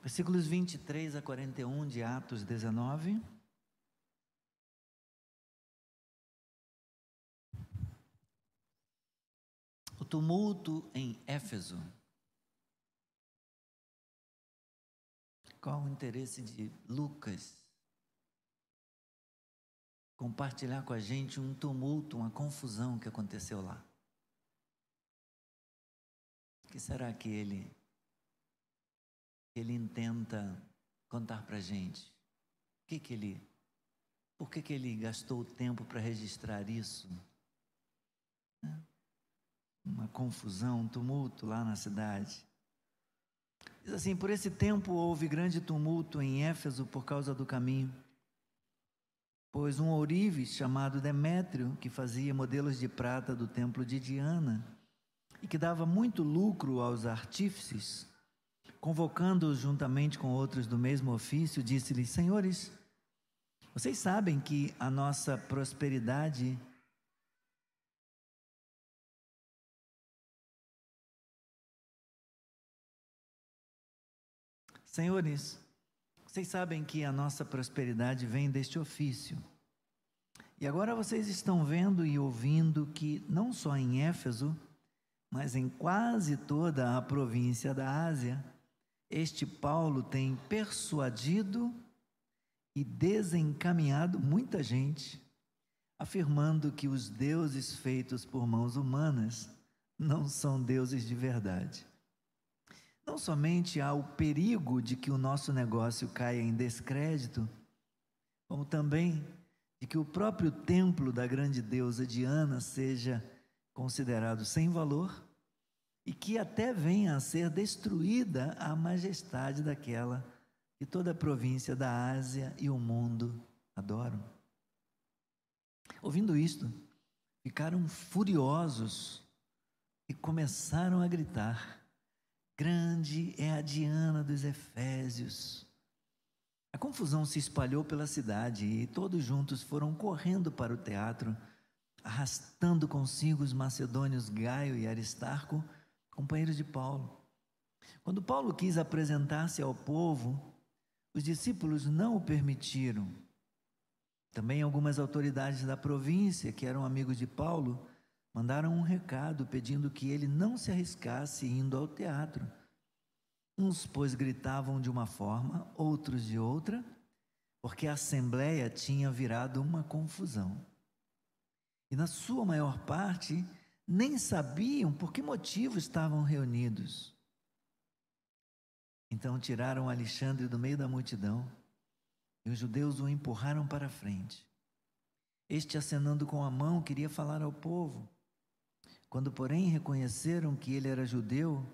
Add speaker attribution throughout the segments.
Speaker 1: Versículos 23 a 41 de Atos 19. O tumulto em Éfeso. Qual o interesse de Lucas compartilhar com a gente um tumulto, uma confusão que aconteceu lá? O que será que ele ele intenta contar para a gente? O que que ele, por que que ele gastou o tempo para registrar isso? Uma confusão, um tumulto lá na cidade. Diz assim: por esse tempo houve grande tumulto em Éfeso por causa do caminho. Pois um ourives chamado Demétrio, que fazia modelos de prata do templo de Diana e que dava muito lucro aos artífices, convocando-os juntamente com outros do mesmo ofício, disse-lhes: Senhores, vocês sabem que a nossa prosperidade Senhores, vocês sabem que a nossa prosperidade vem deste ofício. E agora vocês estão vendo e ouvindo que não só em Éfeso, mas em quase toda a província da Ásia, este Paulo tem persuadido e desencaminhado muita gente, afirmando que os deuses feitos por mãos humanas não são deuses de verdade. Não somente há o perigo de que o nosso negócio caia em descrédito, como também de que o próprio templo da grande deusa Diana seja considerado sem valor e que até venha a ser destruída a majestade daquela que toda a província da Ásia e o mundo adoram. Ouvindo isto, ficaram furiosos e começaram a gritar: Grande é a Diana dos Efésios. A confusão se espalhou pela cidade e todos juntos foram correndo para o teatro, arrastando consigo os macedônios Gaio e Aristarco, companheiros de Paulo. Quando Paulo quis apresentar-se ao povo, os discípulos não o permitiram. Também algumas autoridades da província, que eram amigos de Paulo, mandaram um recado pedindo que ele não se arriscasse indo ao teatro. Uns, pois, gritavam de uma forma, outros de outra, porque a assembleia tinha virado uma confusão. E na sua maior parte, nem sabiam por que motivo estavam reunidos. Então tiraram Alexandre do meio da multidão e os judeus o empurraram para a frente. Este, acenando com a mão, queria falar ao povo. Quando, porém, reconheceram que ele era judeu,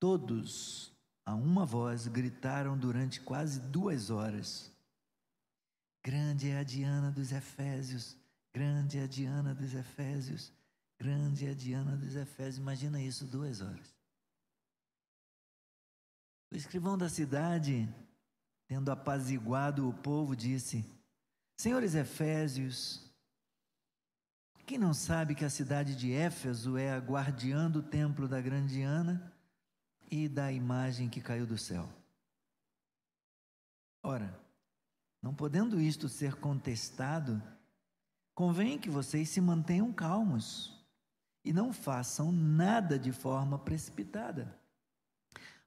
Speaker 1: todos, a uma voz, gritaram durante quase duas horas: Grande é a Diana dos Efésios, grande é a Diana dos Efésios, grande é a Diana dos Efésios. Imagina isso, duas horas. O escrivão da cidade, tendo apaziguado o povo, disse: Senhores Efésios, quem não sabe que a cidade de Éfeso é a guardiã do templo da grande Diana e da imagem que caiu do céu? Ora, não podendo isto ser contestado, convém que vocês se mantenham calmos e não façam nada de forma precipitada.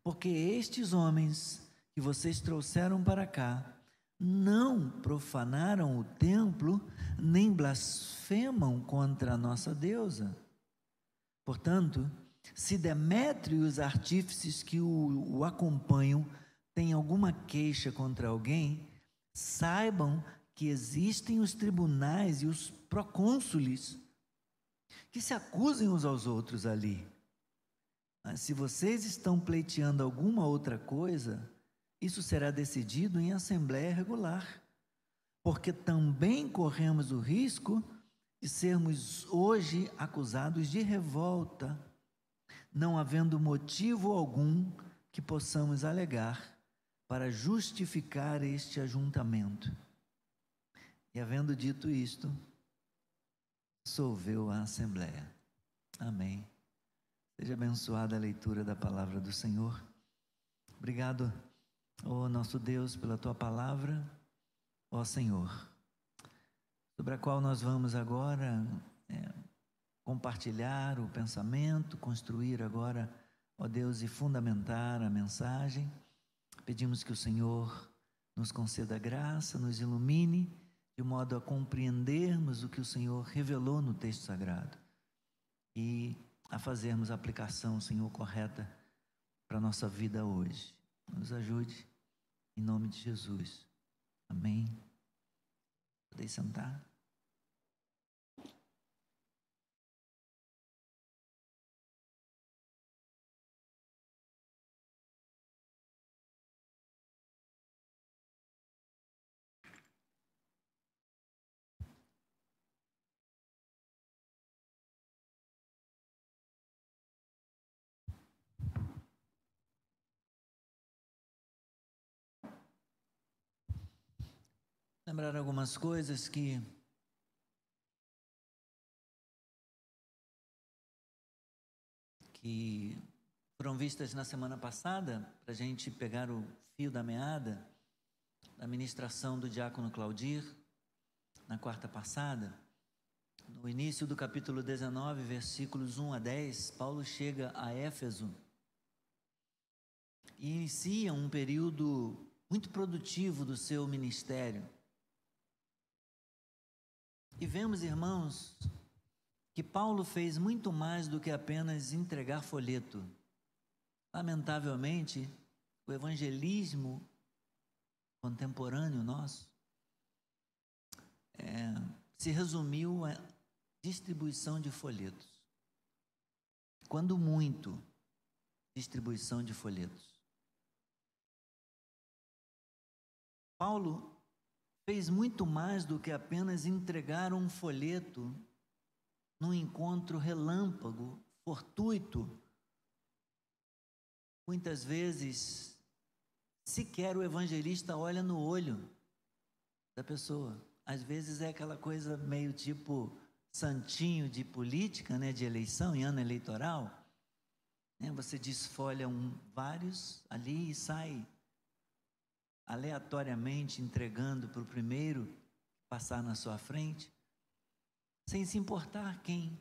Speaker 1: Porque estes homens que vocês trouxeram para cá não profanaram o templo, nem blasfemam contra a nossa deusa. Portanto, se Demétrio e os artífices que o, o acompanham têm alguma queixa contra alguém, saibam que existem os tribunais e os procônsules que se acusem uns aos outros ali. Mas se vocês estão pleiteando alguma outra coisa, isso será decidido em assembleia regular, porque também corremos o risco de sermos hoje acusados de revolta, não havendo motivo algum que possamos alegar para justificar este ajuntamento. E havendo dito isto, solveu a Assembleia. Amém. Seja abençoada a leitura da palavra do Senhor. Obrigado ó nosso Deus, pela tua palavra, ó Senhor, sobre a qual nós vamos agora é, compartilhar o pensamento, construir agora, ó Deus, e fundamentar a mensagem. Pedimos que o Senhor nos conceda graça, nos ilumine, de modo a compreendermos o que o Senhor revelou no texto sagrado e a fazermos a aplicação, Senhor, correta para a nossa vida hoje. Nos ajude, em nome de Jesus. Amém. Podem sentar. Lembrar algumas coisas que que foram vistas na semana passada, para a gente pegar o fio da meada da ministração do diácono Claudir, na quarta passada. No início do capítulo 19, versículos 1 a 10, Paulo chega a Éfeso e inicia um período muito produtivo do seu ministério. E vemos, irmãos, que Paulo fez muito mais do que apenas entregar folheto. Lamentavelmente, o evangelismo contemporâneo nosso é, se resumiu a distribuição de folhetos. Quando muito, distribuição de folhetos. Paulo fez muito mais do que apenas entregar um folheto num encontro relâmpago, fortuito. Muitas vezes, sequer o evangelista olha no olho da pessoa. Às vezes é aquela coisa meio tipo santinho de política, né, de eleição, em ano eleitoral. Né, você desfolha um, vários ali e sai aleatoriamente entregando para o primeiro passar na sua frente, sem se importar quem,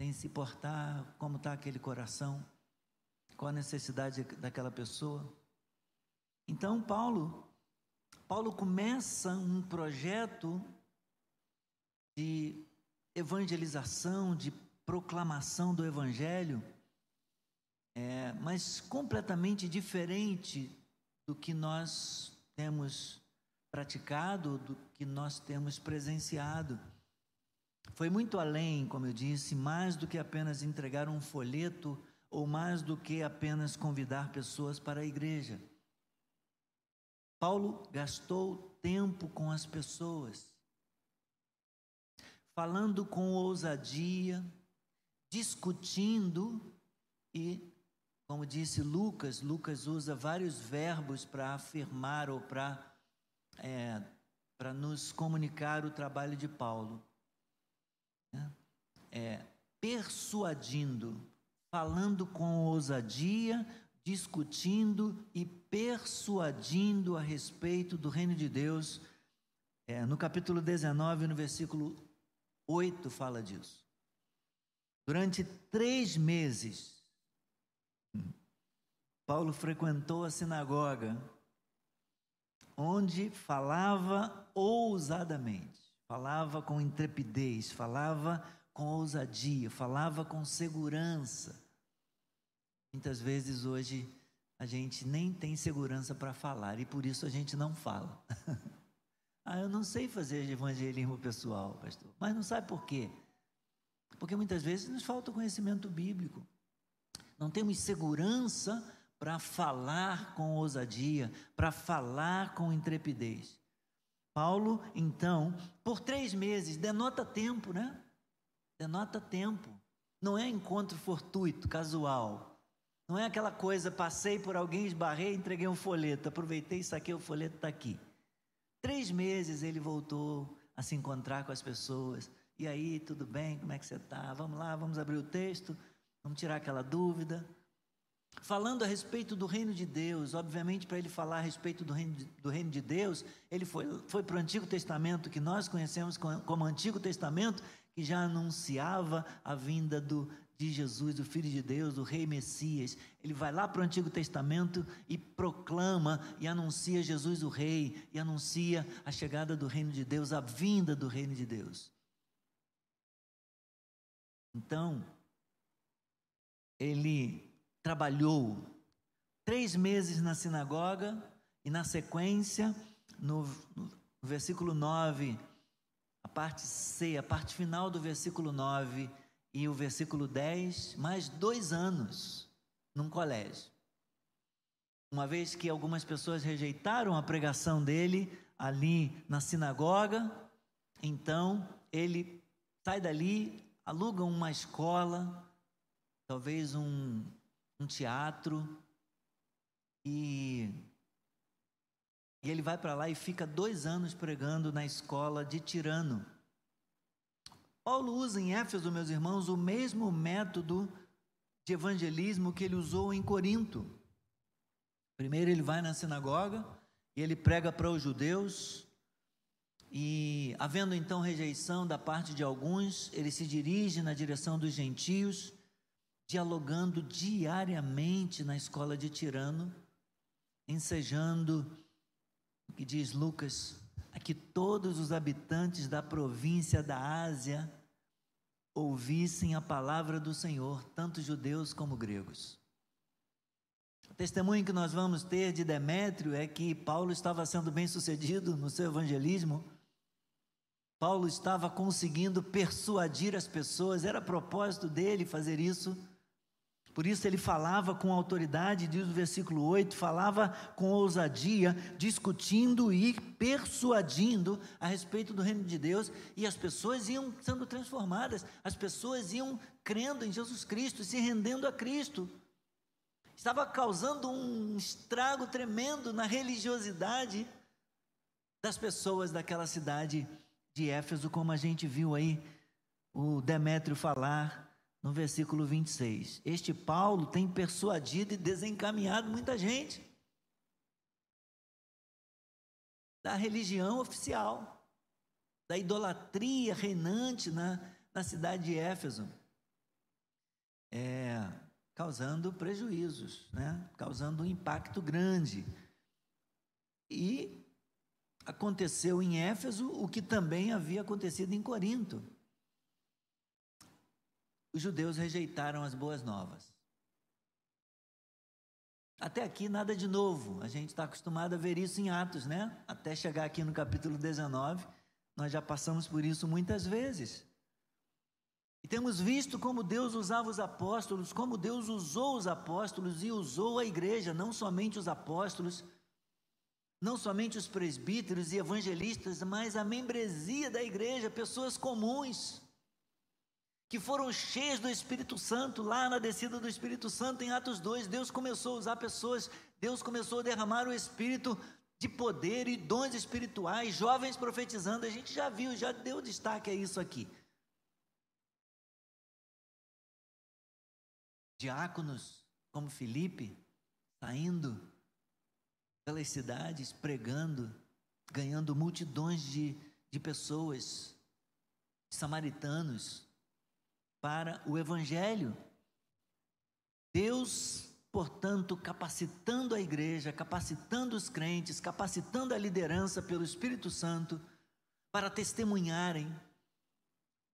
Speaker 1: sem se importar como está aquele coração, qual a necessidade daquela pessoa. Então, Paulo, Paulo começa um projeto de evangelização, de proclamação do Evangelho, é, mas completamente diferente do que nós temos praticado, do que nós temos presenciado. Foi muito além, como eu disse, mais do que apenas entregar um folheto ou mais do que apenas convidar pessoas para a igreja. Paulo gastou tempo com as pessoas, falando com ousadia, discutindo e como disse Lucas, Lucas usa vários verbos para afirmar ou para é, para nos comunicar o trabalho de Paulo. Né? É, persuadindo, falando com ousadia, discutindo e persuadindo a respeito do reino de Deus. É, no capítulo 19, no versículo 8, fala disso. Durante três meses, Paulo frequentou a sinagoga, onde falava ousadamente, falava com intrepidez, falava com ousadia, falava com segurança. Muitas vezes hoje a gente nem tem segurança para falar e por isso a gente não fala. ah, eu não sei fazer evangelismo pessoal, pastor. Mas não sabe por quê? Porque muitas vezes nos falta conhecimento bíblico. Não temos segurança para falar com ousadia, para falar com intrepidez. Paulo, então, por três meses, denota tempo, né? Denota tempo. Não é encontro fortuito, casual. Não é aquela coisa, passei por alguém, esbarrei, entreguei um folheto, aproveitei saquei o folheto, está aqui. Três meses ele voltou a se encontrar com as pessoas. E aí, tudo bem? Como é que você está? Vamos lá, vamos abrir o texto, vamos tirar aquela dúvida. Falando a respeito do reino de Deus. Obviamente, para ele falar a respeito do reino de, do reino de Deus, ele foi, foi para o Antigo Testamento, que nós conhecemos como Antigo Testamento, que já anunciava a vinda do, de Jesus, do Filho de Deus, do Rei Messias. Ele vai lá para o Antigo Testamento e proclama e anuncia Jesus o Rei, e anuncia a chegada do reino de Deus, a vinda do reino de Deus. Então, ele trabalhou três meses na sinagoga e, na sequência, no, no versículo 9, a parte C, a parte final do versículo 9 e o versículo 10, mais dois anos num colégio. Uma vez que algumas pessoas rejeitaram a pregação dele ali na sinagoga, então ele sai dali, aluga uma escola, talvez um, um teatro, e, e ele vai para lá e fica dois anos pregando na escola de Tirano. Paulo usa em Éfeso, meus irmãos, o mesmo método de evangelismo que ele usou em Corinto. Primeiro ele vai na sinagoga e ele prega para os judeus, e havendo então rejeição da parte de alguns, ele se dirige na direção dos gentios dialogando diariamente na escola de Tirano, ensejando o que diz Lucas, a que todos os habitantes da província da Ásia ouvissem a palavra do Senhor, tanto judeus como gregos. O testemunho que nós vamos ter de Demétrio é que Paulo estava sendo bem sucedido no seu evangelismo. Paulo estava conseguindo persuadir as pessoas, era propósito dele fazer isso. Por isso ele falava com autoridade, diz o versículo 8, falava com ousadia, discutindo e persuadindo a respeito do reino de Deus, e as pessoas iam sendo transformadas, as pessoas iam crendo em Jesus Cristo, se rendendo a Cristo. Estava causando um estrago tremendo na religiosidade das pessoas daquela cidade de Éfeso, como a gente viu aí o Demétrio falar no versículo 26. Este Paulo tem persuadido e desencaminhado muita gente da religião oficial, da idolatria reinante na, na cidade de Éfeso, é, causando prejuízos, né? causando um impacto grande. E aconteceu em Éfeso o que também havia acontecido em Corinto os judeus rejeitaram as boas novas. Até aqui nada de novo, a gente está acostumado a ver isso em Atos, né? Até chegar aqui no capítulo 19, nós já passamos por isso muitas vezes. E temos visto como Deus usava os apóstolos, como Deus usou os apóstolos e usou a igreja, não somente os apóstolos, não somente os presbíteros e evangelistas, mas a membresia da igreja, pessoas comuns que foram cheias do Espírito Santo, lá na descida do Espírito Santo em Atos 2, Deus começou a usar pessoas, Deus começou a derramar o Espírito de poder e dons espirituais, jovens profetizando, a gente já viu, já deu destaque a isso aqui. Diáconos como Felipe, saindo pelas cidades, pregando, ganhando multidões de, de pessoas, samaritanos, para o Evangelho. Deus, portanto, capacitando a igreja, capacitando os crentes, capacitando a liderança pelo Espírito Santo para testemunharem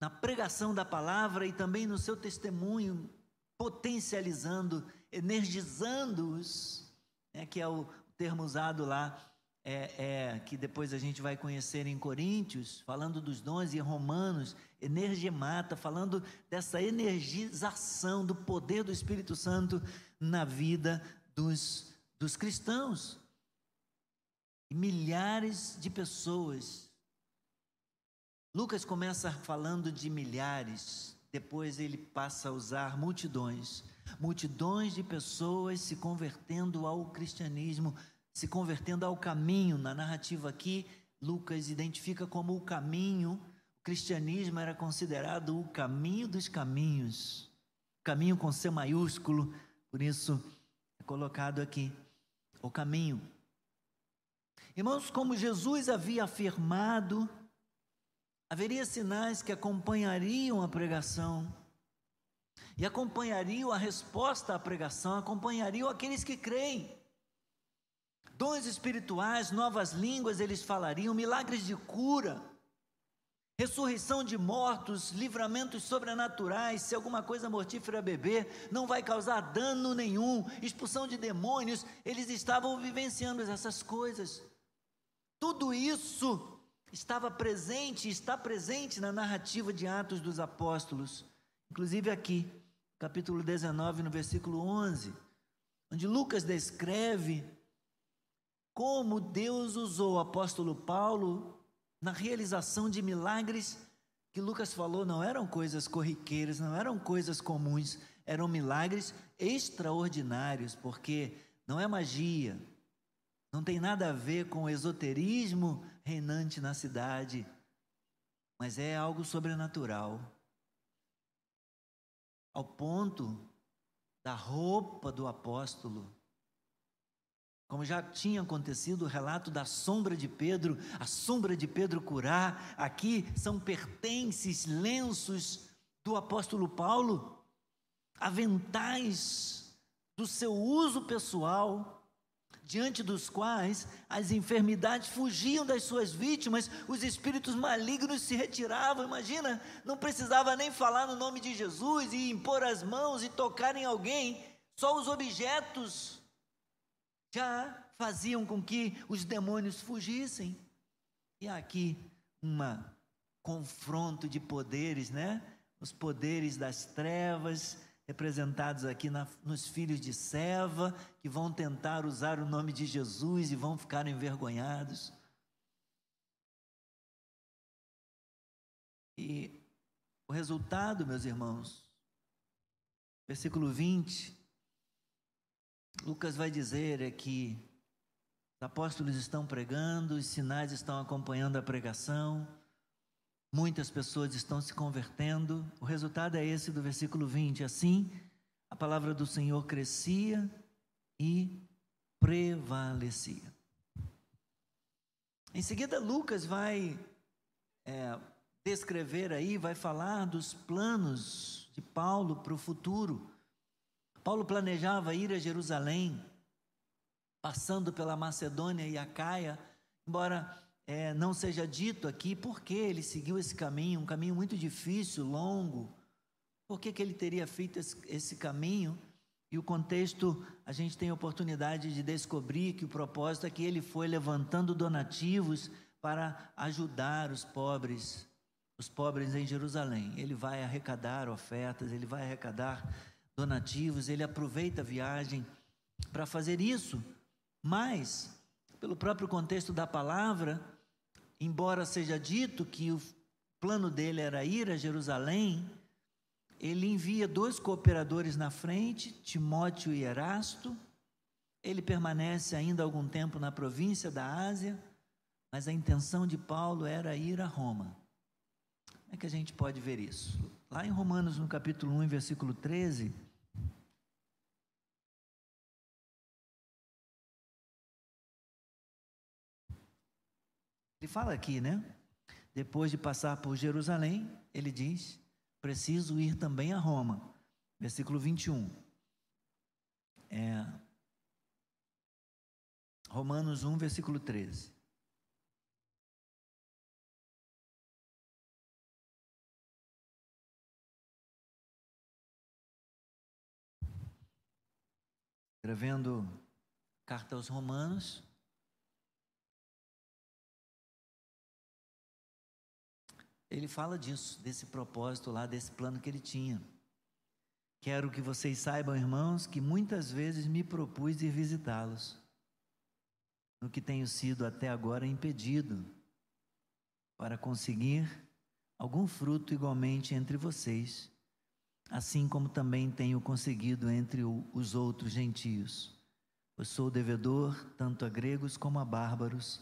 Speaker 1: na pregação da palavra e também no seu testemunho, potencializando, energizando-os, né, que é o termo usado lá é, é, que depois a gente vai conhecer em Coríntios, falando dos dons, e Romanos, energemata, falando dessa energização do poder do Espírito Santo na vida dos, dos cristãos. E milhares de pessoas. Lucas começa falando de milhares, depois ele passa a usar multidões. Multidões de pessoas se convertendo ao cristianismo se convertendo ao caminho. Na narrativa aqui, Lucas identifica como o caminho. O cristianismo era considerado o caminho dos caminhos, caminho com C maiúsculo, por isso colocado aqui o caminho. Irmãos, como Jesus havia afirmado, haveria sinais que acompanhariam a pregação e acompanhariam a resposta à pregação, acompanhariam aqueles que creem. Dons espirituais, novas línguas eles falariam, milagres de cura, ressurreição de mortos, livramentos sobrenaturais, se alguma coisa mortífera beber, não vai causar dano nenhum, expulsão de demônios, eles estavam vivenciando essas coisas. Tudo isso estava presente, está presente na narrativa de Atos dos Apóstolos, inclusive aqui, capítulo 19, no versículo 11, onde Lucas descreve como Deus usou o apóstolo Paulo na realização de milagres que Lucas falou não eram coisas corriqueiras, não eram coisas comuns, eram milagres extraordinários, porque não é magia, não tem nada a ver com o esoterismo reinante na cidade, mas é algo sobrenatural ao ponto da roupa do apóstolo. Como já tinha acontecido o relato da sombra de Pedro, a sombra de Pedro curar, aqui são pertences, lenços do apóstolo Paulo, aventais do seu uso pessoal diante dos quais as enfermidades fugiam das suas vítimas, os espíritos malignos se retiravam. Imagina, não precisava nem falar no nome de Jesus e impor as mãos e tocar em alguém, só os objetos já faziam com que os demônios fugissem. E aqui uma confronto de poderes, né? Os poderes das trevas representados aqui na, nos filhos de Seva, que vão tentar usar o nome de Jesus e vão ficar envergonhados. E o resultado, meus irmãos, versículo 20, Lucas vai dizer é que os apóstolos estão pregando, os sinais estão acompanhando a pregação, Muitas pessoas estão se convertendo. O resultado é esse do versículo 20. Assim, a palavra do Senhor crescia e prevalecia. Em seguida, Lucas vai é, descrever aí, vai falar dos planos de Paulo para o futuro. Paulo planejava ir a Jerusalém, passando pela Macedônia e a Caia, embora é, não seja dito aqui por que ele seguiu esse caminho, um caminho muito difícil, longo. Por que, que ele teria feito esse, esse caminho? E o contexto, a gente tem a oportunidade de descobrir que o propósito é que ele foi levantando donativos para ajudar os pobres, os pobres em Jerusalém. Ele vai arrecadar ofertas, ele vai arrecadar donativos, ele aproveita a viagem para fazer isso. Mas, pelo próprio contexto da palavra, embora seja dito que o plano dele era ir a Jerusalém, ele envia dois cooperadores na frente, Timóteo e Erasto. Ele permanece ainda algum tempo na província da Ásia, mas a intenção de Paulo era ir a Roma. Como é que a gente pode ver isso? Lá em Romanos, no capítulo 1, versículo 13, Ele fala aqui, né? Depois de passar por Jerusalém, ele diz: preciso ir também a Roma. Versículo 21. É, Romanos 1, versículo 13. Escrevendo carta aos Romanos, ele fala disso, desse propósito lá, desse plano que ele tinha. Quero que vocês saibam, irmãos, que muitas vezes me propus ir visitá-los, no que tenho sido até agora impedido, para conseguir algum fruto igualmente entre vocês, assim como também tenho conseguido entre os outros gentios. Eu sou devedor tanto a gregos como a bárbaros,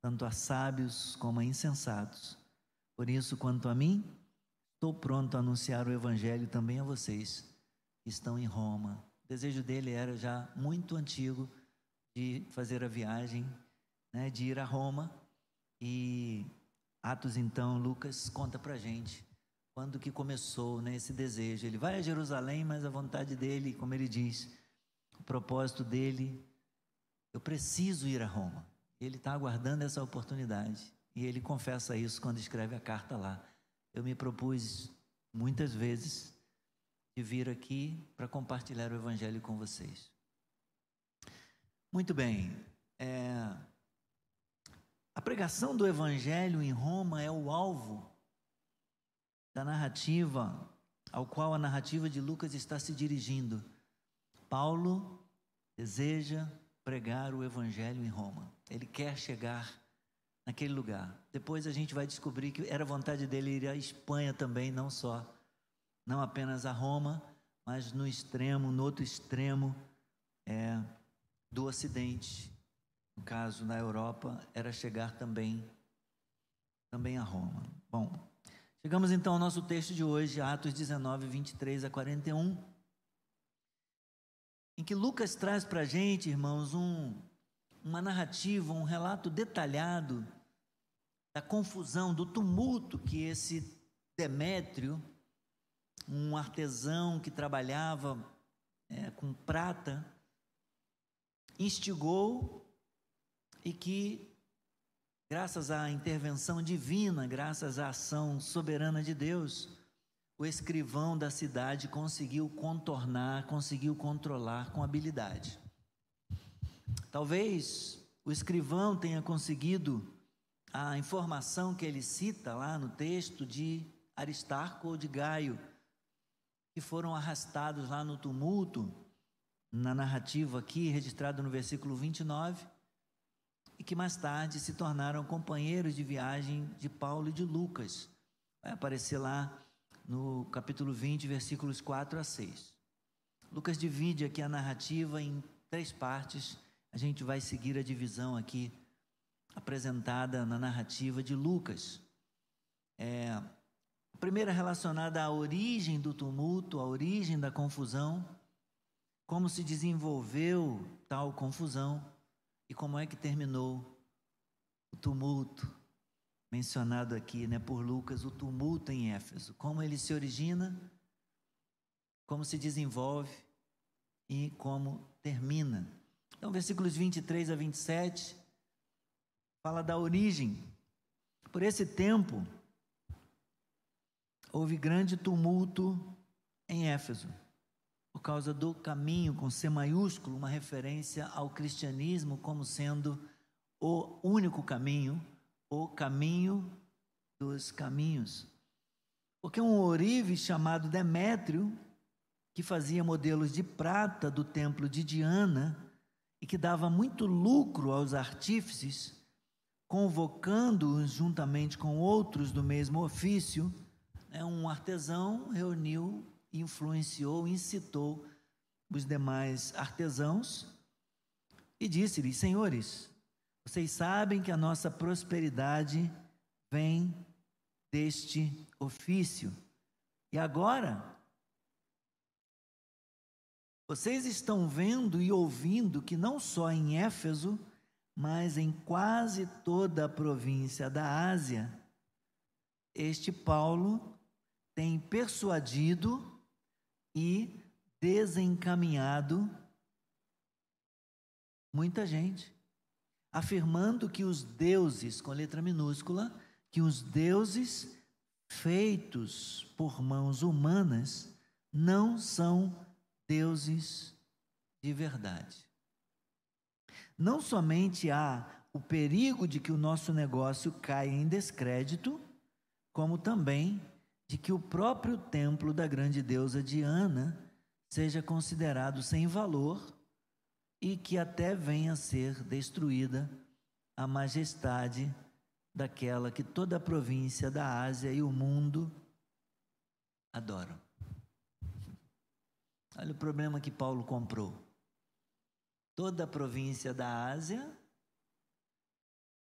Speaker 1: tanto a sábios como a insensatos. Por isso, quanto a mim, estou pronto a anunciar o Evangelho também a vocês que estão em Roma. O desejo dele era já muito antigo de fazer a viagem, né, de ir a Roma. E Atos, então, Lucas conta para gente quando que começou né, esse desejo. Ele vai a Jerusalém, mas a vontade dele, como ele diz, o propósito dele, eu preciso ir a Roma. Ele está aguardando essa oportunidade. E ele confessa isso quando escreve a carta lá. Eu me propus muitas vezes de vir aqui para compartilhar o Evangelho com vocês. Muito bem. É, a pregação do Evangelho em Roma é o alvo da narrativa ao qual a narrativa de Lucas está se dirigindo. Paulo deseja pregar o Evangelho em Roma. Ele quer chegar naquele lugar. Depois a gente vai descobrir que era vontade dele ir à Espanha também, não só, não apenas a Roma, mas no extremo, no outro extremo é, do Ocidente, no caso na Europa, era chegar também, também a Roma. Bom, chegamos então ao nosso texto de hoje, Atos 19, 23 a 41, em que Lucas traz para a gente, irmãos, um, uma narrativa, um relato detalhado da confusão, do tumulto que esse Demétrio, um artesão que trabalhava é, com prata, instigou e que, graças à intervenção divina, graças à ação soberana de Deus, o escrivão da cidade conseguiu contornar, conseguiu controlar com habilidade. Talvez o escrivão tenha conseguido a informação que ele cita lá no texto de Aristarco ou de Gaio, que foram arrastados lá no tumulto, na narrativa aqui, registrado no versículo 29, e que mais tarde se tornaram companheiros de viagem de Paulo e de Lucas. Vai aparecer lá no capítulo 20, versículos 4 a 6. Lucas divide aqui a narrativa em três partes. A gente vai seguir a divisão aqui apresentada na narrativa de Lucas. É, a primeira relacionada à origem do tumulto, à origem da confusão, como se desenvolveu tal confusão. E como é que terminou o tumulto mencionado aqui, né, por Lucas, o tumulto em Éfeso? Como ele se origina, como se desenvolve e como termina. Então, versículos 23 a 27 fala da origem. Por esse tempo houve grande tumulto em Éfeso por causa do caminho com C maiúsculo, uma referência ao cristianismo como sendo o único caminho, o caminho dos caminhos. Porque um orive chamado Demétrio, que fazia modelos de prata do templo de Diana e que dava muito lucro aos artífices, convocando-os juntamente com outros do mesmo ofício, né, um artesão reuniu influenciou, incitou os demais artesãos e disse-lhes: Senhores, vocês sabem que a nossa prosperidade vem deste ofício. E agora, vocês estão vendo e ouvindo que não só em Éfeso, mas em quase toda a província da Ásia, este Paulo tem persuadido e desencaminhado muita gente, afirmando que os deuses, com letra minúscula, que os deuses feitos por mãos humanas não são deuses de verdade. Não somente há o perigo de que o nosso negócio caia em descrédito, como também de que o próprio templo da grande deusa Diana seja considerado sem valor e que até venha a ser destruída a majestade daquela que toda a província da Ásia e o mundo adoram. Olha o problema que Paulo comprou. Toda a província da Ásia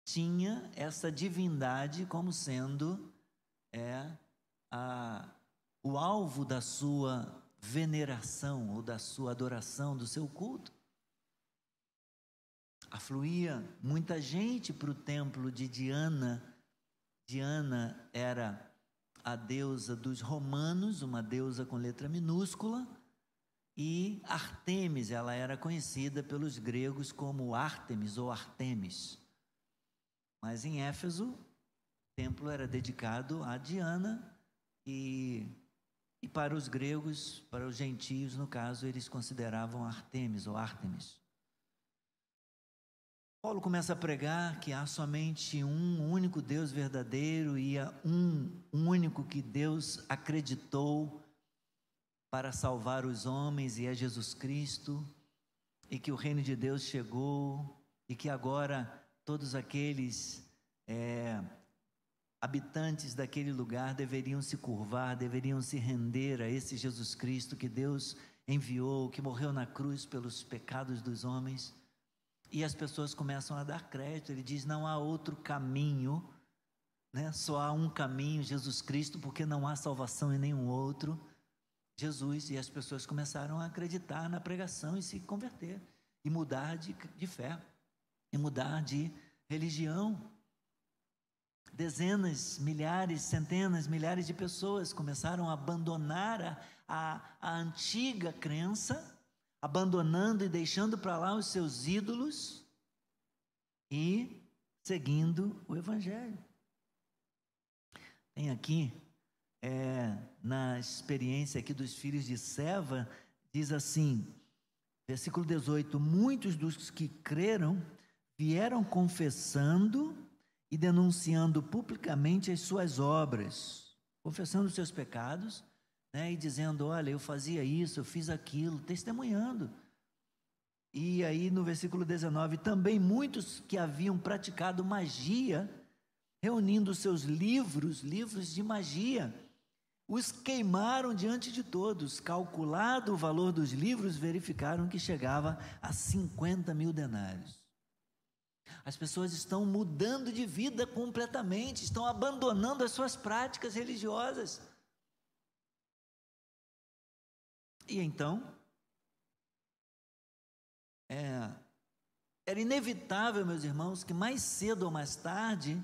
Speaker 1: tinha essa divindade como sendo é, a, o alvo da sua veneração ou da sua adoração, do seu culto. Afluía muita gente para o templo de Diana. Diana era a deusa dos romanos, uma deusa com letra minúscula, e Artemis, ela era conhecida pelos gregos como Artemis ou Artemis. Mas em Éfeso, o templo era dedicado a Diana e, e para os gregos, para os gentios, no caso, eles consideravam Artemis ou Artemis. Paulo começa a pregar que há somente um único Deus verdadeiro e há um único que Deus acreditou para salvar os homens e é Jesus Cristo, e que o reino de Deus chegou e que agora todos aqueles é, habitantes daquele lugar deveriam se curvar, deveriam se render a esse Jesus Cristo que Deus enviou, que morreu na cruz pelos pecados dos homens. E as pessoas começam a dar crédito. Ele diz: não há outro caminho, né? só há um caminho, Jesus Cristo, porque não há salvação em nenhum outro. Jesus. E as pessoas começaram a acreditar na pregação e se converter, e mudar de, de fé, e mudar de religião. Dezenas, milhares, centenas, milhares de pessoas começaram a abandonar a, a, a antiga crença abandonando e deixando para lá os seus ídolos e seguindo o Evangelho. Tem aqui, é, na experiência aqui dos filhos de Seva, diz assim, versículo 18: Muitos dos que creram vieram confessando e denunciando publicamente as suas obras, confessando os seus pecados né, e dizendo: Olha, eu fazia isso, eu fiz aquilo, testemunhando. E aí no versículo 19: Também muitos que haviam praticado magia, reunindo seus livros, livros de magia, os queimaram diante de todos. Calculado o valor dos livros, verificaram que chegava a 50 mil denários. As pessoas estão mudando de vida completamente, estão abandonando as suas práticas religiosas. E então, é, era inevitável, meus irmãos, que mais cedo ou mais tarde,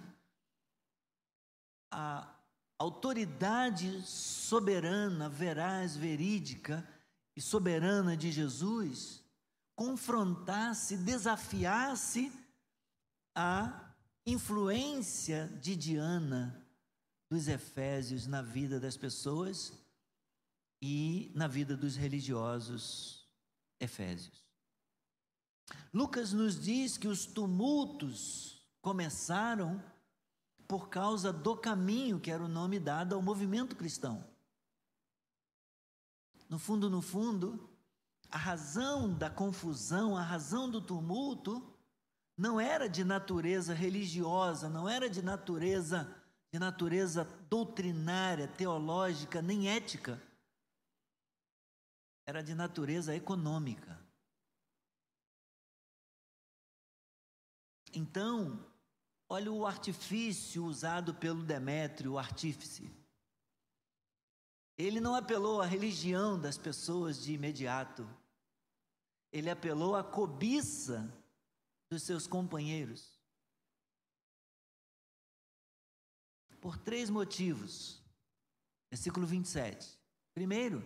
Speaker 1: a autoridade soberana, veraz, verídica e soberana de Jesus confrontasse, desafiasse a influência de Diana dos Efésios na vida das pessoas e na vida dos religiosos efésios. Lucas nos diz que os tumultos começaram por causa do caminho que era o nome dado ao movimento cristão. No fundo, no fundo, a razão da confusão, a razão do tumulto, não era de natureza religiosa, não era de natureza de natureza doutrinária, teológica, nem ética era de natureza econômica. Então, olha o artifício usado pelo Demétrio, o artífice. Ele não apelou à religião das pessoas de imediato. Ele apelou à cobiça dos seus companheiros. Por três motivos. Versículo 27. Primeiro,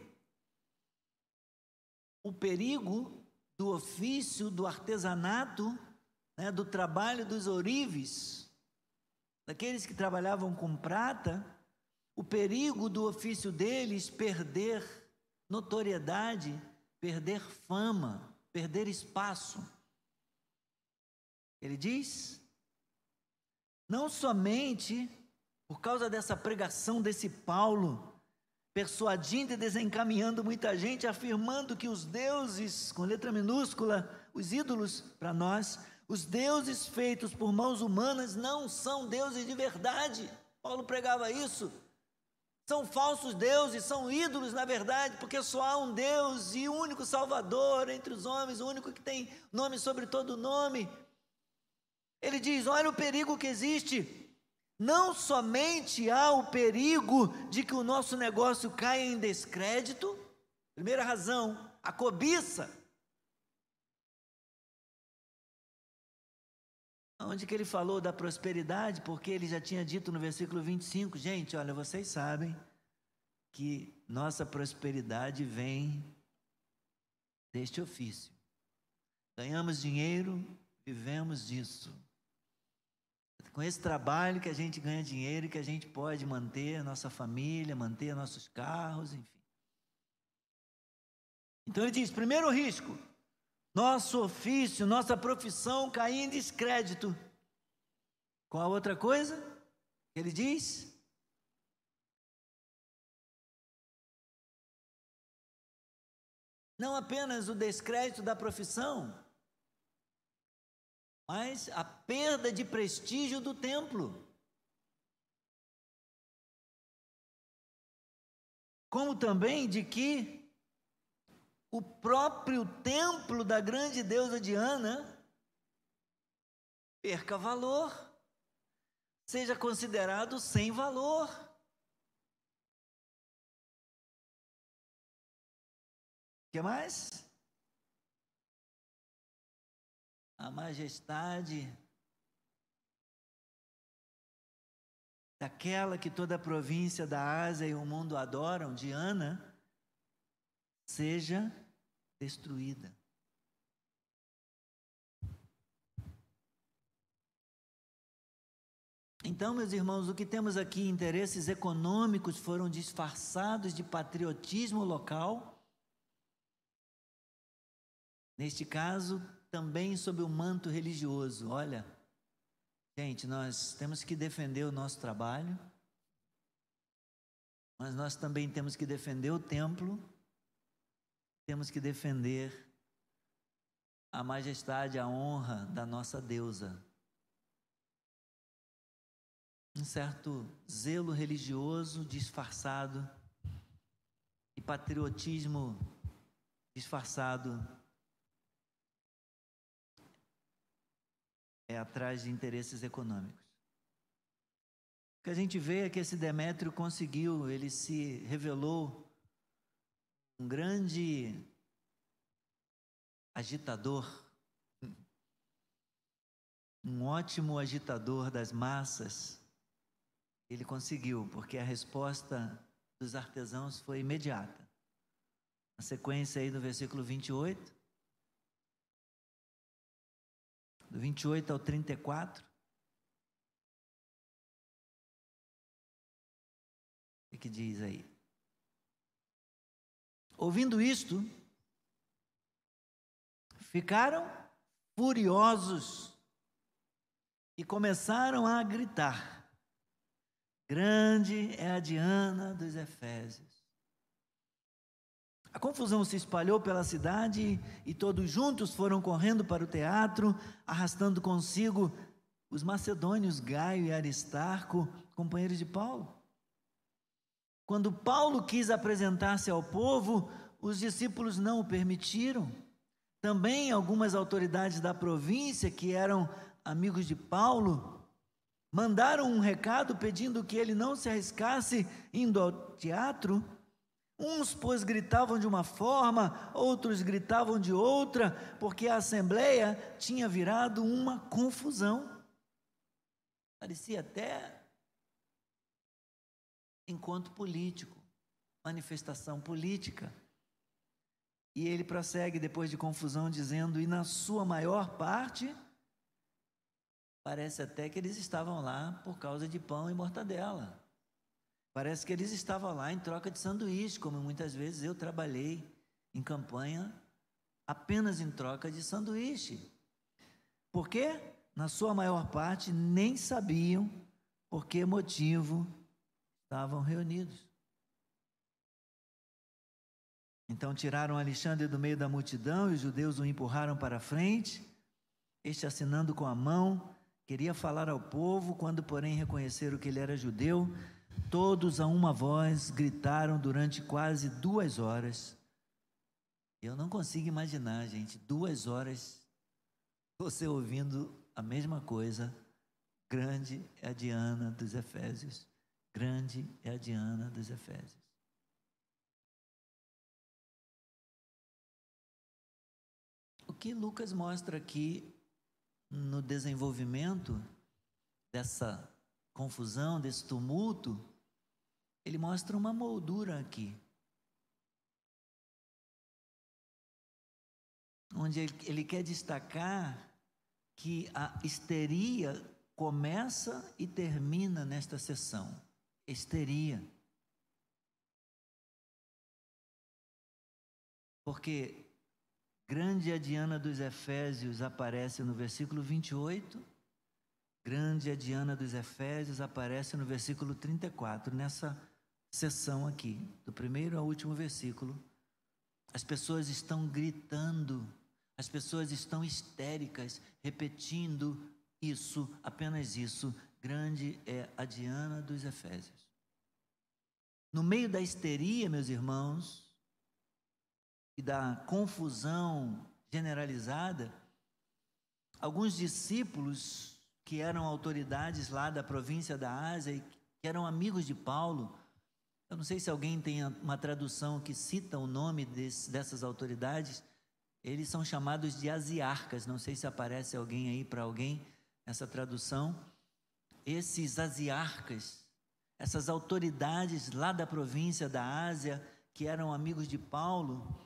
Speaker 1: o perigo do ofício, do artesanato, né, do trabalho dos ourives, daqueles que trabalhavam com prata, o perigo do ofício deles perder notoriedade, perder fama, perder espaço. Ele diz: não somente por causa dessa pregação desse Paulo, persuadindo e desencaminhando muita gente, afirmando que os deuses, com letra minúscula, os ídolos para nós, os deuses feitos por mãos humanas não são deuses de verdade. Paulo pregava isso. São falsos deuses, são ídolos na verdade, porque só há um Deus e único Salvador entre os homens, o único que tem nome sobre todo nome. Ele diz: olha o perigo que existe não somente há o perigo de que o nosso negócio caia em descrédito, Primeira razão, a cobiça. Onde que ele falou da prosperidade? Porque ele já tinha dito no versículo 25, gente, olha, vocês sabem que nossa prosperidade vem deste ofício. Ganhamos dinheiro, vivemos disso. Com esse trabalho que a gente ganha dinheiro, que a gente pode manter a nossa família, manter nossos carros, enfim. Então ele diz: primeiro risco, nosso ofício, nossa profissão cair em descrédito. Qual a outra coisa? Ele diz: não apenas o descrédito da profissão, mas a perda de prestígio do templo. Como também de que o próprio templo da grande deusa Diana perca valor, seja considerado sem valor. O que mais? A majestade daquela que toda a província da Ásia e o mundo adoram, Diana, seja destruída. Então, meus irmãos, o que temos aqui, interesses econômicos foram disfarçados de patriotismo local Neste caso, também sob o manto religioso. Olha, gente, nós temos que defender o nosso trabalho, mas nós também temos que defender o templo, temos que defender a majestade, a honra da nossa deusa. Um certo zelo religioso disfarçado e patriotismo disfarçado é atrás de interesses econômicos. O que a gente vê é que esse Demétrio conseguiu, ele se revelou um grande agitador, um ótimo agitador das massas. Ele conseguiu, porque a resposta dos artesãos foi imediata. Na sequência aí do versículo 28, do 28 ao 34. O que diz aí? Ouvindo isto, ficaram furiosos e começaram a gritar: Grande é a Diana dos Efésios. A confusão se espalhou pela cidade e todos juntos foram correndo para o teatro, arrastando consigo os macedônios Gaio e Aristarco, companheiros de Paulo. Quando Paulo quis apresentar-se ao povo, os discípulos não o permitiram. Também algumas autoridades da província, que eram amigos de Paulo, mandaram um recado pedindo que ele não se arriscasse indo ao teatro Uns, pois, gritavam de uma forma, outros gritavam de outra, porque a assembleia tinha virado uma confusão. Parecia até encontro político, manifestação política. E ele prossegue depois de confusão, dizendo: E na sua maior parte, parece até que eles estavam lá por causa de pão e mortadela. Parece que eles estavam lá em troca de sanduíche, como muitas vezes eu trabalhei em campanha apenas em troca de sanduíche. Porque, na sua maior parte, nem sabiam por que motivo estavam reunidos. Então tiraram Alexandre do meio da multidão e os judeus o empurraram para frente. Este, assinando com a mão, queria falar ao povo, quando, porém, reconheceram que ele era judeu, Todos a uma voz gritaram durante quase duas horas. Eu não consigo imaginar, gente, duas horas você ouvindo a mesma coisa. Grande é a Diana dos Efésios. Grande é a Diana dos Efésios. que Lucas mostra aqui no desenvolvimento dessa confusão, desse tumulto, ele mostra uma moldura aqui. Onde ele quer destacar que a histeria começa e termina nesta sessão. Histeria. Porque grande a Diana dos Efésios aparece no versículo 28, grande a Diana dos Efésios aparece no versículo 34, nessa sessão aqui, do primeiro ao último versículo. As pessoas estão gritando, as pessoas estão histéricas, repetindo isso, apenas isso. Grande é a Diana dos Efésios. No meio da histeria, meus irmãos, e da confusão generalizada, alguns discípulos que eram autoridades lá da província da Ásia e que eram amigos de Paulo, eu não sei se alguém tem uma tradução que cita o nome desse, dessas autoridades, eles são chamados de asiarcas, não sei se aparece alguém aí para alguém essa tradução. Esses asiarcas, essas autoridades lá da província da Ásia, que eram amigos de Paulo,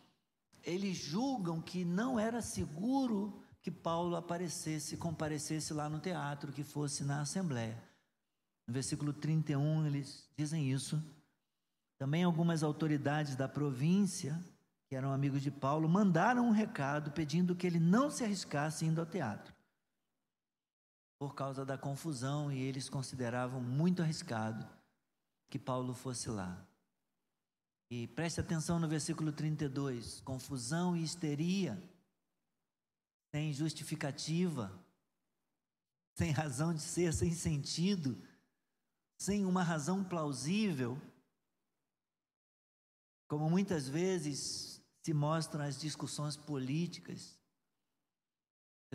Speaker 1: eles julgam que não era seguro que Paulo aparecesse, comparecesse lá no teatro, que fosse na assembleia. No versículo 31 eles dizem isso. Também algumas autoridades da província, que eram amigos de Paulo, mandaram um recado pedindo que ele não se arriscasse indo ao teatro. Por causa da confusão, e eles consideravam muito arriscado que Paulo fosse lá. E preste atenção no versículo 32: confusão e histeria, sem justificativa, sem razão de ser, sem sentido, sem uma razão plausível, como muitas vezes se mostram as discussões políticas.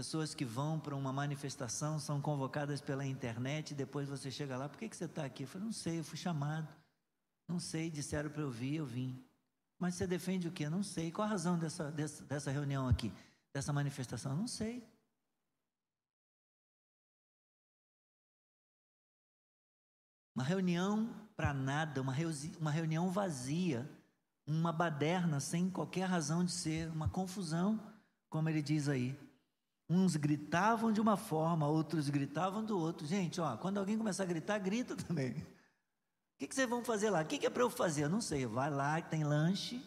Speaker 1: Pessoas que vão para uma manifestação são convocadas pela internet e depois você chega lá, por que, que você está aqui? Eu falei, não sei, eu fui chamado. Não sei, disseram para eu vir, eu vim. Mas você defende o quê? Não sei. Qual a razão dessa, dessa, dessa reunião aqui, dessa manifestação? Não sei. Uma reunião para nada, uma, uma reunião vazia, uma baderna sem qualquer razão de ser, uma confusão, como ele diz aí. Uns gritavam de uma forma, outros gritavam do outro. Gente, ó, quando alguém começar a gritar, grita também que, que vocês vão fazer lá? O que, que é para eu fazer? Eu não sei. Vai lá, tem lanche,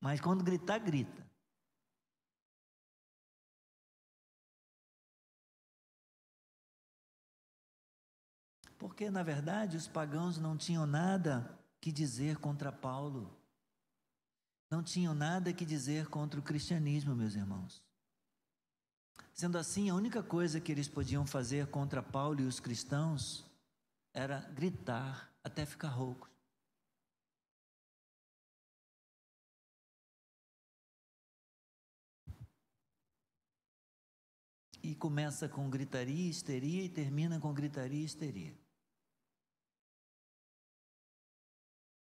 Speaker 1: mas quando gritar, grita. Porque, na verdade, os pagãos não tinham nada que dizer contra Paulo. Não tinham nada que dizer contra o cristianismo, meus irmãos. Sendo assim, a única coisa que eles podiam fazer contra Paulo e os cristãos era gritar até ficar rouco. E começa com gritaria, histeria e termina com gritaria e histeria.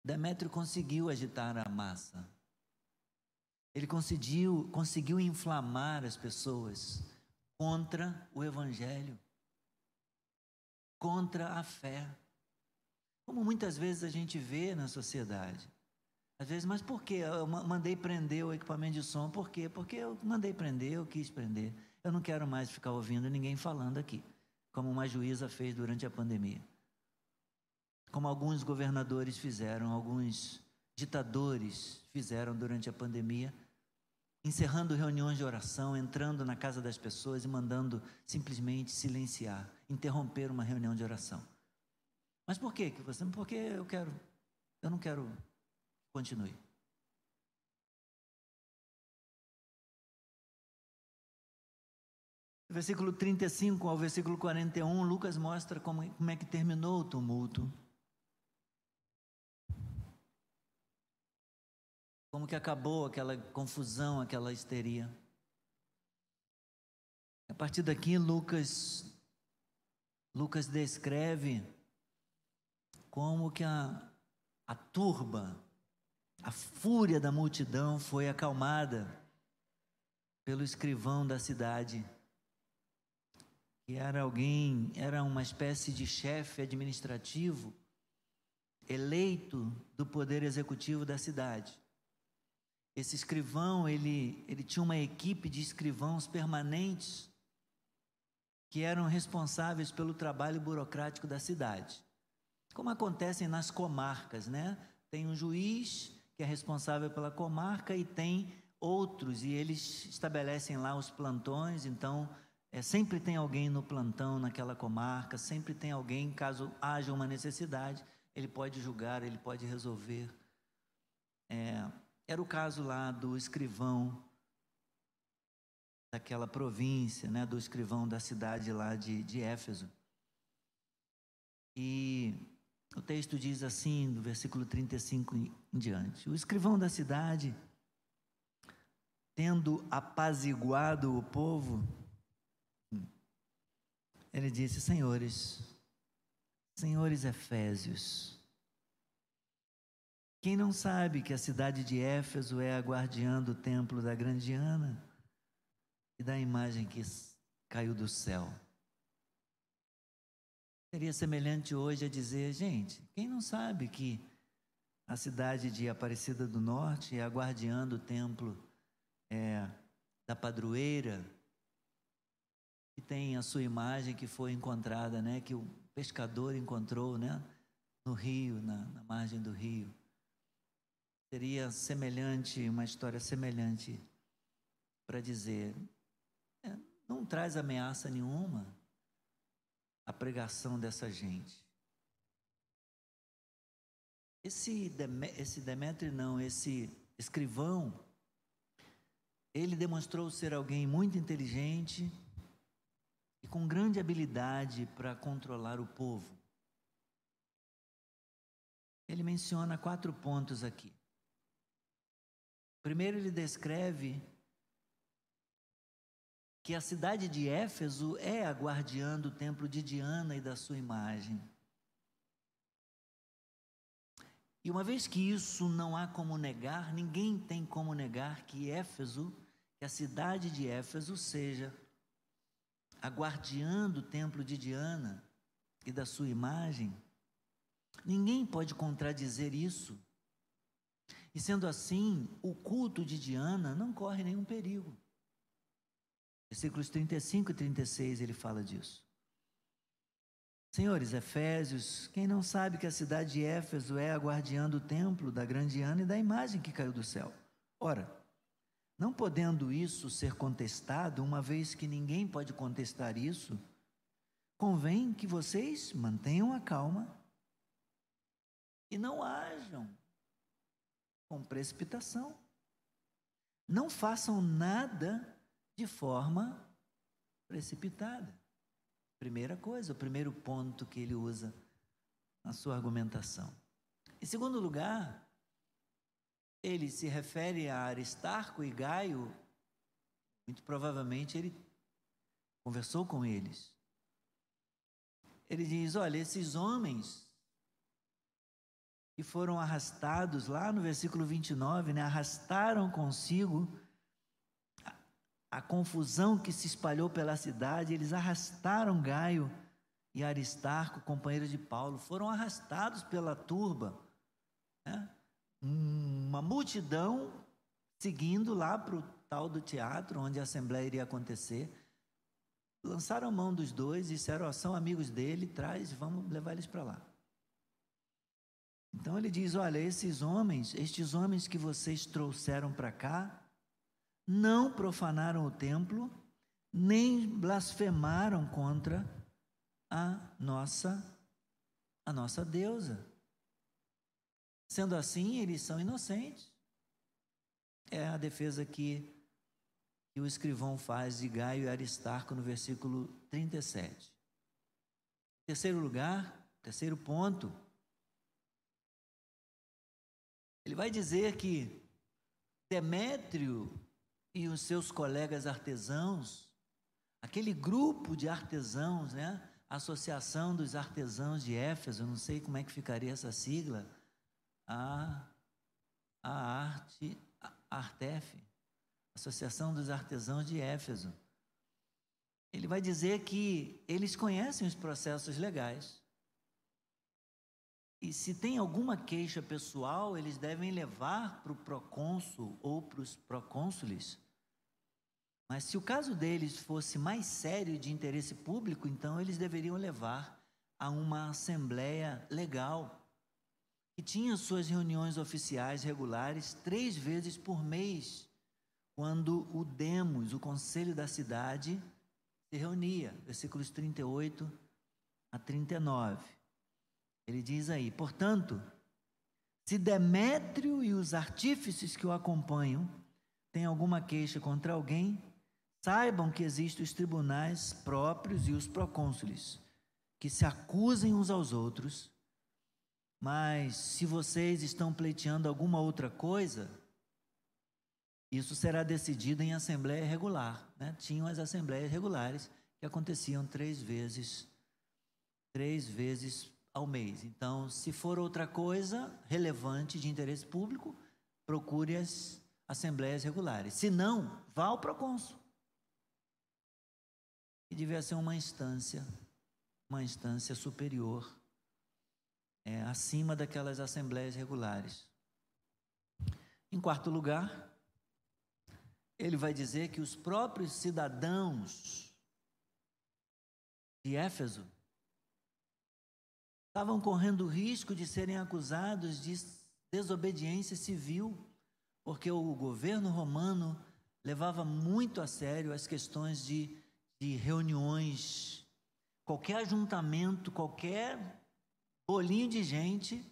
Speaker 1: Demétrio conseguiu agitar a massa. Ele conseguiu, conseguiu inflamar as pessoas contra o Evangelho, contra a fé. Como muitas vezes a gente vê na sociedade. Às vezes, mas por que? Eu mandei prender o equipamento de som, por quê? Porque eu mandei prender, eu quis prender. Eu não quero mais ficar ouvindo ninguém falando aqui, como uma juíza fez durante a pandemia. Como alguns governadores fizeram, alguns ditadores fizeram durante a pandemia, encerrando reuniões de oração, entrando na casa das pessoas e mandando simplesmente silenciar, interromper uma reunião de oração. Mas por que você? Porque eu quero, eu não quero continue. Versículo 35 ao versículo 41, Lucas mostra como, como é que terminou o tumulto. Como que acabou aquela confusão, aquela histeria. A partir daqui, Lucas, Lucas descreve como que a, a turba, a fúria da multidão foi acalmada. pelo escrivão da cidade, que era alguém, era uma espécie de chefe administrativo eleito do poder executivo da cidade. Esse escrivão, ele, ele tinha uma equipe de escrivãos permanentes que eram responsáveis pelo trabalho burocrático da cidade. Como acontecem nas comarcas, né? Tem um juiz que é responsável pela comarca e tem outros e eles estabelecem lá os plantões, então é, sempre tem alguém no plantão naquela comarca, sempre tem alguém, caso haja uma necessidade, ele pode julgar, ele pode resolver. É, era o caso lá do escrivão daquela província, né, do escrivão da cidade lá de, de Éfeso. E o texto diz assim, do versículo 35 em diante: O escrivão da cidade, tendo apaziguado o povo, ele disse: Senhores, senhores Efésios, quem não sabe que a cidade de Éfeso é a guardiã do templo da grande Ana e da imagem que caiu do céu? Seria semelhante hoje a dizer, gente, quem não sabe que a cidade de Aparecida do Norte é a guardiã do templo é, da padroeira, que tem a sua imagem que foi encontrada, né, que o pescador encontrou, né, no rio, na, na margem do rio seria semelhante, uma história semelhante para dizer: é, não traz ameaça nenhuma a pregação dessa gente. Esse, esse Demétrio, não, esse escrivão, ele demonstrou ser alguém muito inteligente e com grande habilidade para controlar o povo. Ele menciona quatro pontos aqui. Primeiro, ele descreve que a cidade de Éfeso é a guardiã do templo de Diana e da sua imagem. E uma vez que isso não há como negar, ninguém tem como negar que Éfeso, que a cidade de Éfeso seja a guardiã do templo de Diana e da sua imagem. Ninguém pode contradizer isso. E sendo assim, o culto de Diana não corre nenhum perigo. Versículos 35 e 36 ele fala disso. Senhores, Efésios, quem não sabe que a cidade de Éfeso é a guardiã do templo da grande Ana e da imagem que caiu do céu? Ora, não podendo isso ser contestado, uma vez que ninguém pode contestar isso, convém que vocês mantenham a calma e não hajam com precipitação. Não façam nada de forma precipitada. Primeira coisa, o primeiro ponto que ele usa na sua argumentação. Em segundo lugar, ele se refere a Aristarco e Gaio, muito provavelmente ele conversou com eles. Ele diz: Olha, esses homens e foram arrastados, lá no versículo 29, né, arrastaram consigo a, a confusão que se espalhou pela cidade, eles arrastaram Gaio e Aristarco, companheiros de Paulo, foram arrastados pela turba, né, uma multidão seguindo lá para o tal do teatro, onde a assembleia iria acontecer, lançaram mão dos dois disseram, oh, são amigos dele, traz, vamos levar eles para lá. Então ele diz: Olha, esses homens, estes homens que vocês trouxeram para cá, não profanaram o templo, nem blasfemaram contra a nossa a nossa deusa. Sendo assim, eles são inocentes. É a defesa que, que o escrivão faz de Gaio e Aristarco no versículo 37. Terceiro lugar, terceiro ponto, Ele vai dizer que Demétrio e os seus colegas artesãos, aquele grupo de artesãos, né? Associação dos Artesãos de Éfeso, não sei como é que ficaria essa sigla, a, a arte, a Artef, Associação dos Artesãos de Éfeso. Ele vai dizer que eles conhecem os processos legais. E se tem alguma queixa pessoal, eles devem levar para o procônsul ou para os procônsules. Mas se o caso deles fosse mais sério de interesse público, então eles deveriam levar a uma assembleia legal, que tinha suas reuniões oficiais regulares três vezes por mês, quando o Demos, o conselho da cidade, se reunia. Versículos 38 a 39. Ele diz aí: portanto, se Demétrio e os artífices que o acompanham têm alguma queixa contra alguém, saibam que existem os tribunais próprios e os procônsules, que se acusem uns aos outros. Mas se vocês estão pleiteando alguma outra coisa, isso será decidido em assembleia regular. Né? Tinham as assembleias regulares que aconteciam três vezes, três vezes ao mês. Então, se for outra coisa relevante de interesse público, procure as assembleias regulares. Se não, vá ao procônsul. E devia ser uma instância, uma instância superior, é, acima daquelas assembleias regulares. Em quarto lugar, ele vai dizer que os próprios cidadãos de Éfeso estavam correndo o risco de serem acusados de desobediência civil, porque o governo romano levava muito a sério as questões de, de reuniões, qualquer ajuntamento, qualquer bolinho de gente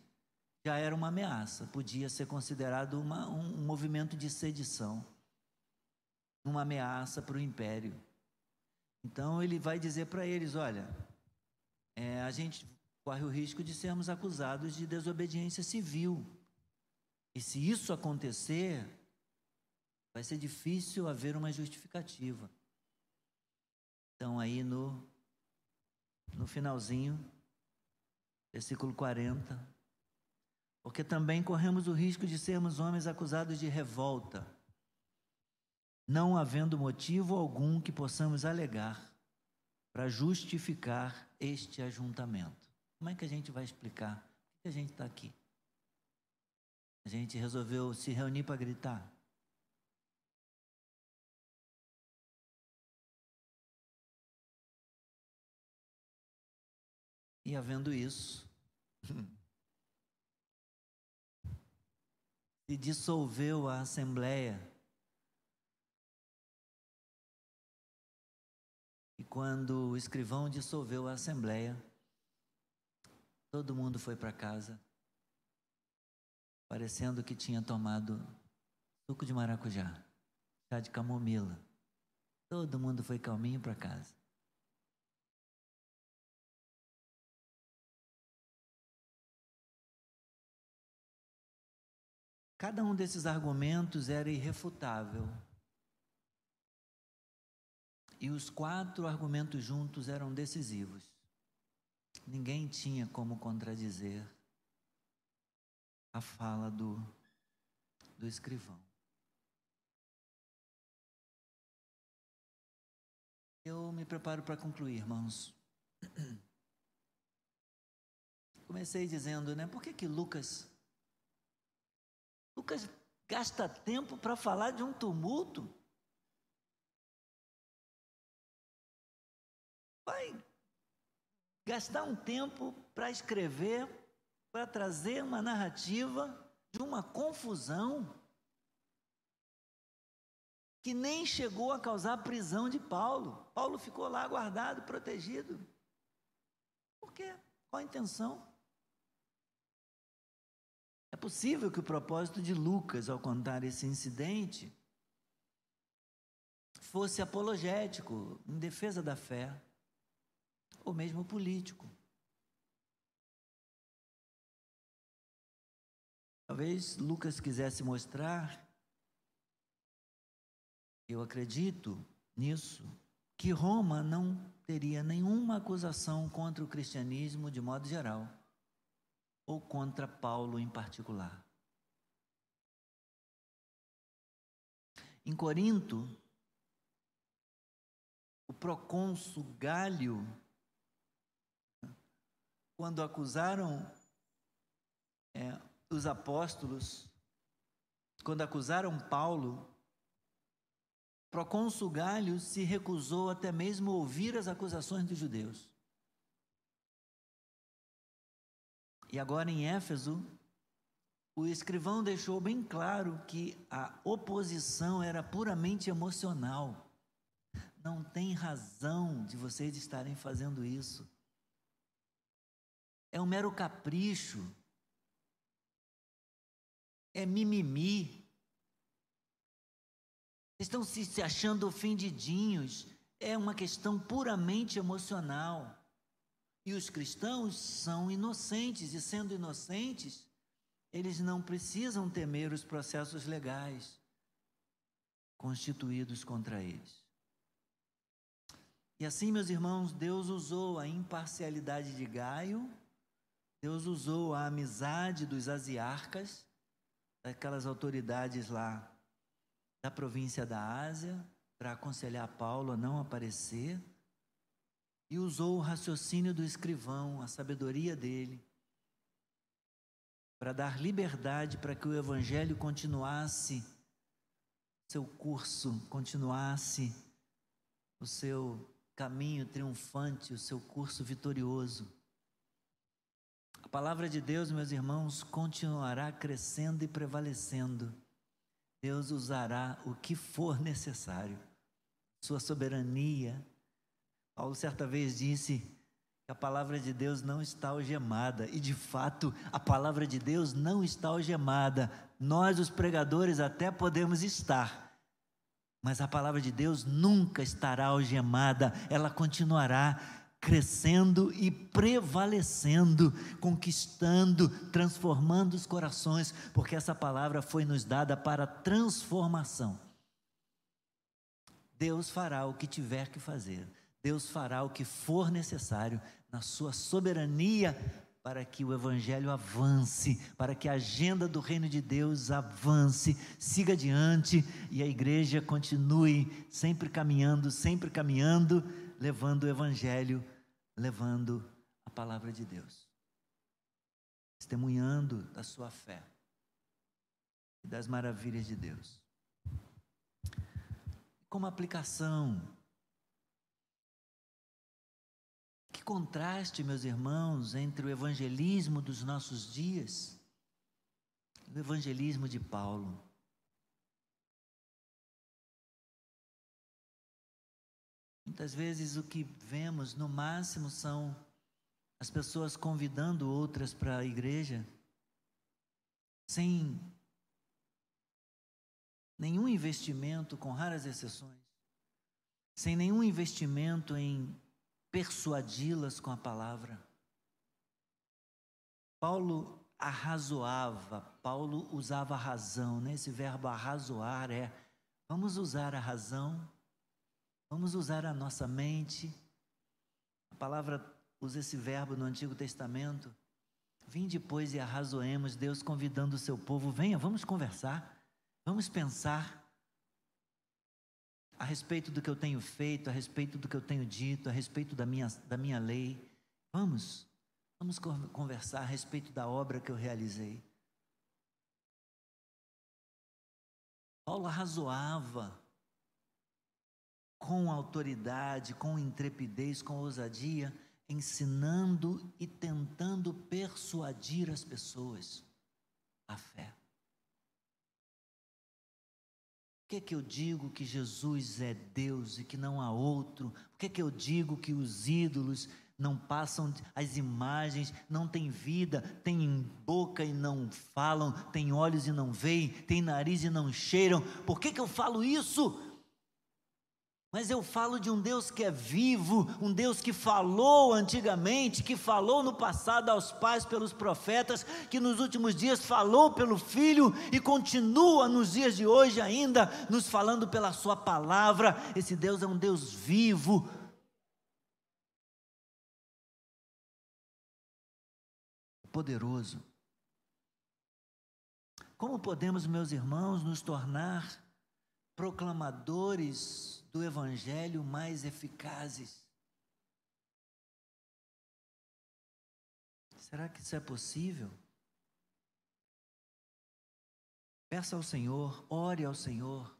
Speaker 1: já era uma ameaça, podia ser considerado uma, um, um movimento de sedição, uma ameaça para o império. Então ele vai dizer para eles: olha, é, a gente corre o risco de sermos acusados de desobediência civil. E se isso acontecer, vai ser difícil haver uma justificativa. Então, aí no, no finalzinho, versículo 40. Porque também corremos o risco de sermos homens acusados de revolta, não havendo motivo algum que possamos alegar para justificar este ajuntamento. Como é que a gente vai explicar? Por que a gente está aqui? A gente resolveu se reunir para gritar. E havendo isso, se dissolveu a assembleia. E quando o escrivão dissolveu a assembleia, Todo mundo foi para casa, parecendo que tinha tomado suco de maracujá, chá de camomila. Todo mundo foi calminho para casa. Cada um desses argumentos era irrefutável. E os quatro argumentos juntos eram decisivos. Ninguém tinha como contradizer a fala do, do escrivão. Eu me preparo para concluir, irmãos. Comecei dizendo, né? Por que que Lucas Lucas gasta tempo para falar de um tumulto? Vai gastar um tempo para escrever, para trazer uma narrativa de uma confusão que nem chegou a causar prisão de Paulo. Paulo ficou lá guardado, protegido. Por quê? Qual a intenção? É possível que o propósito de Lucas ao contar esse incidente fosse apologético, em defesa da fé ou mesmo político. Talvez Lucas quisesse mostrar, eu acredito nisso, que Roma não teria nenhuma acusação contra o cristianismo de modo geral, ou contra Paulo em particular. Em Corinto, o procônsul Galho, quando acusaram é, os apóstolos, quando acusaram Paulo, procônsul Galho se recusou até mesmo a ouvir as acusações dos judeus. E agora em Éfeso, o escrivão deixou bem claro que a oposição era puramente emocional. Não tem razão de vocês estarem fazendo isso. É um mero capricho. É mimimi. Estão se achando ofendidinhos. É uma questão puramente emocional. E os cristãos são inocentes, e sendo inocentes, eles não precisam temer os processos legais constituídos contra eles. E assim, meus irmãos, Deus usou a imparcialidade de Gaio, Deus usou a amizade dos asiarcas, daquelas autoridades lá da província da Ásia, para aconselhar Paulo a não aparecer e usou o raciocínio do escrivão, a sabedoria dele, para dar liberdade para que o evangelho continuasse seu curso, continuasse o seu caminho triunfante, o seu curso vitorioso. A palavra de Deus, meus irmãos, continuará crescendo e prevalecendo. Deus usará o que for necessário. Sua soberania, Paulo certa vez disse que a palavra de Deus não está algemada, e de fato a palavra de Deus não está algemada. Nós, os pregadores, até podemos estar, mas a palavra de Deus nunca estará algemada, ela continuará crescendo e prevalecendo, conquistando, transformando os corações, porque essa palavra foi nos dada para transformação. Deus fará o que tiver que fazer. Deus fará o que for necessário na sua soberania para que o Evangelho avance, para que a agenda do reino de Deus avance, siga adiante e a igreja continue sempre caminhando, sempre caminhando, levando o Evangelho, levando a palavra de Deus, testemunhando da sua fé e das maravilhas de Deus. Como aplicação Que contraste, meus irmãos, entre o evangelismo dos nossos dias e o evangelismo de Paulo. Muitas vezes o que vemos no máximo são as pessoas convidando outras para a igreja, sem nenhum investimento, com raras exceções, sem nenhum investimento em persuadi-las com a palavra. Paulo arrazoava, Paulo usava a razão, né? esse verbo arrazoar é vamos usar a razão, vamos usar a nossa mente. A palavra usa esse verbo no Antigo Testamento. Vim depois e arrazoemos, Deus convidando o seu povo, venha, vamos conversar, vamos pensar a respeito do que eu tenho feito, a respeito do que eu tenho dito, a respeito da minha, da minha lei. Vamos, vamos conversar a respeito da obra que eu realizei. Paulo arrazoava com autoridade, com intrepidez, com ousadia, ensinando e tentando persuadir as pessoas à fé. Por que, que eu digo que Jesus é Deus e que não há outro? Por que, que eu digo que os ídolos não passam, as imagens não têm vida, têm boca e não falam, têm olhos e não veem, têm nariz e não cheiram? Por que, que eu falo isso? Mas eu falo de um Deus que é vivo, um Deus que falou antigamente, que falou no passado aos pais pelos profetas, que nos últimos dias falou pelo Filho e continua nos dias de hoje ainda nos falando pela Sua palavra. Esse Deus é um Deus vivo. Poderoso. Como podemos, meus irmãos, nos tornar proclamadores do Evangelho mais eficazes. Será que isso é possível? Peça ao Senhor, ore ao Senhor,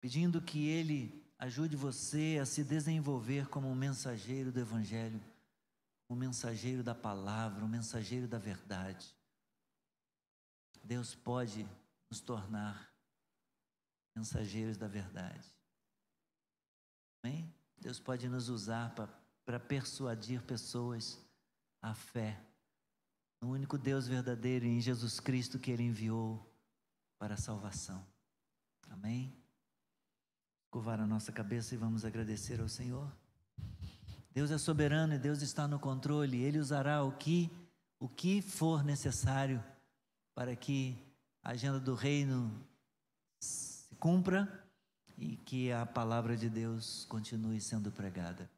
Speaker 1: pedindo que Ele ajude você a se desenvolver como um mensageiro do Evangelho, um mensageiro da palavra, um mensageiro da verdade. Deus pode nos tornar mensageiros da verdade. Amém? Deus pode nos usar para persuadir pessoas à fé no único Deus verdadeiro em Jesus Cristo que Ele enviou para a salvação. Amém? Curvar a nossa cabeça e vamos agradecer ao Senhor. Deus é soberano e Deus está no controle. Ele usará o que o que for necessário para que a agenda do reino cumpra e que a palavra de Deus continue sendo pregada.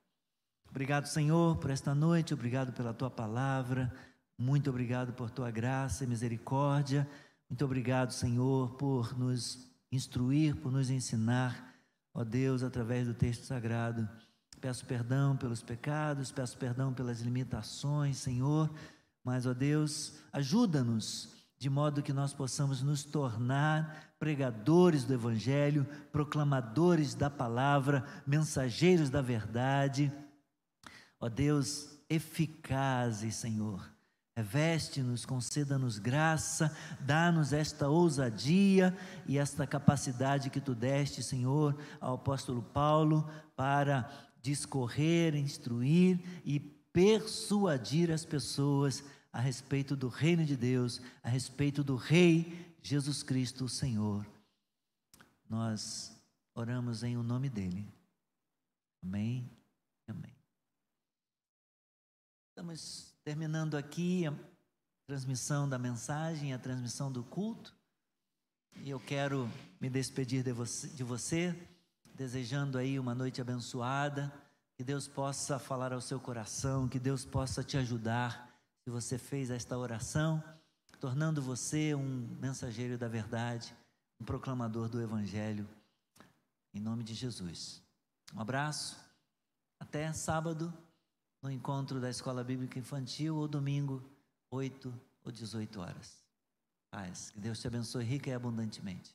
Speaker 1: Obrigado, Senhor, por esta noite, obrigado pela tua palavra, muito obrigado por tua graça e misericórdia, muito obrigado, Senhor, por nos instruir, por nos ensinar, ó Deus, através do texto sagrado. Peço perdão pelos pecados, peço perdão pelas limitações, Senhor, mas, ó Deus, ajuda-nos de modo que nós possamos nos tornar pregadores do Evangelho, proclamadores da palavra, mensageiros da verdade. Ó Deus, eficazes, Senhor. Reveste-nos, conceda-nos graça, dá-nos esta ousadia e esta capacidade que tu deste, Senhor, ao apóstolo Paulo, para discorrer, instruir e persuadir as pessoas a respeito do reino de Deus, a respeito do Rei Jesus Cristo, o Senhor. Nós oramos em o nome dele. Amém. Amém. Estamos terminando aqui a transmissão da mensagem, a transmissão do culto. E eu quero me despedir de você, de você, desejando aí uma noite abençoada, que Deus possa falar ao seu coração, que Deus possa te ajudar se você fez esta oração, tornando você um mensageiro da verdade, um proclamador do Evangelho, em nome de Jesus. Um abraço, até sábado, no encontro da Escola Bíblica Infantil, ou domingo, 8 ou 18 horas. Paz, que Deus te abençoe rica e abundantemente.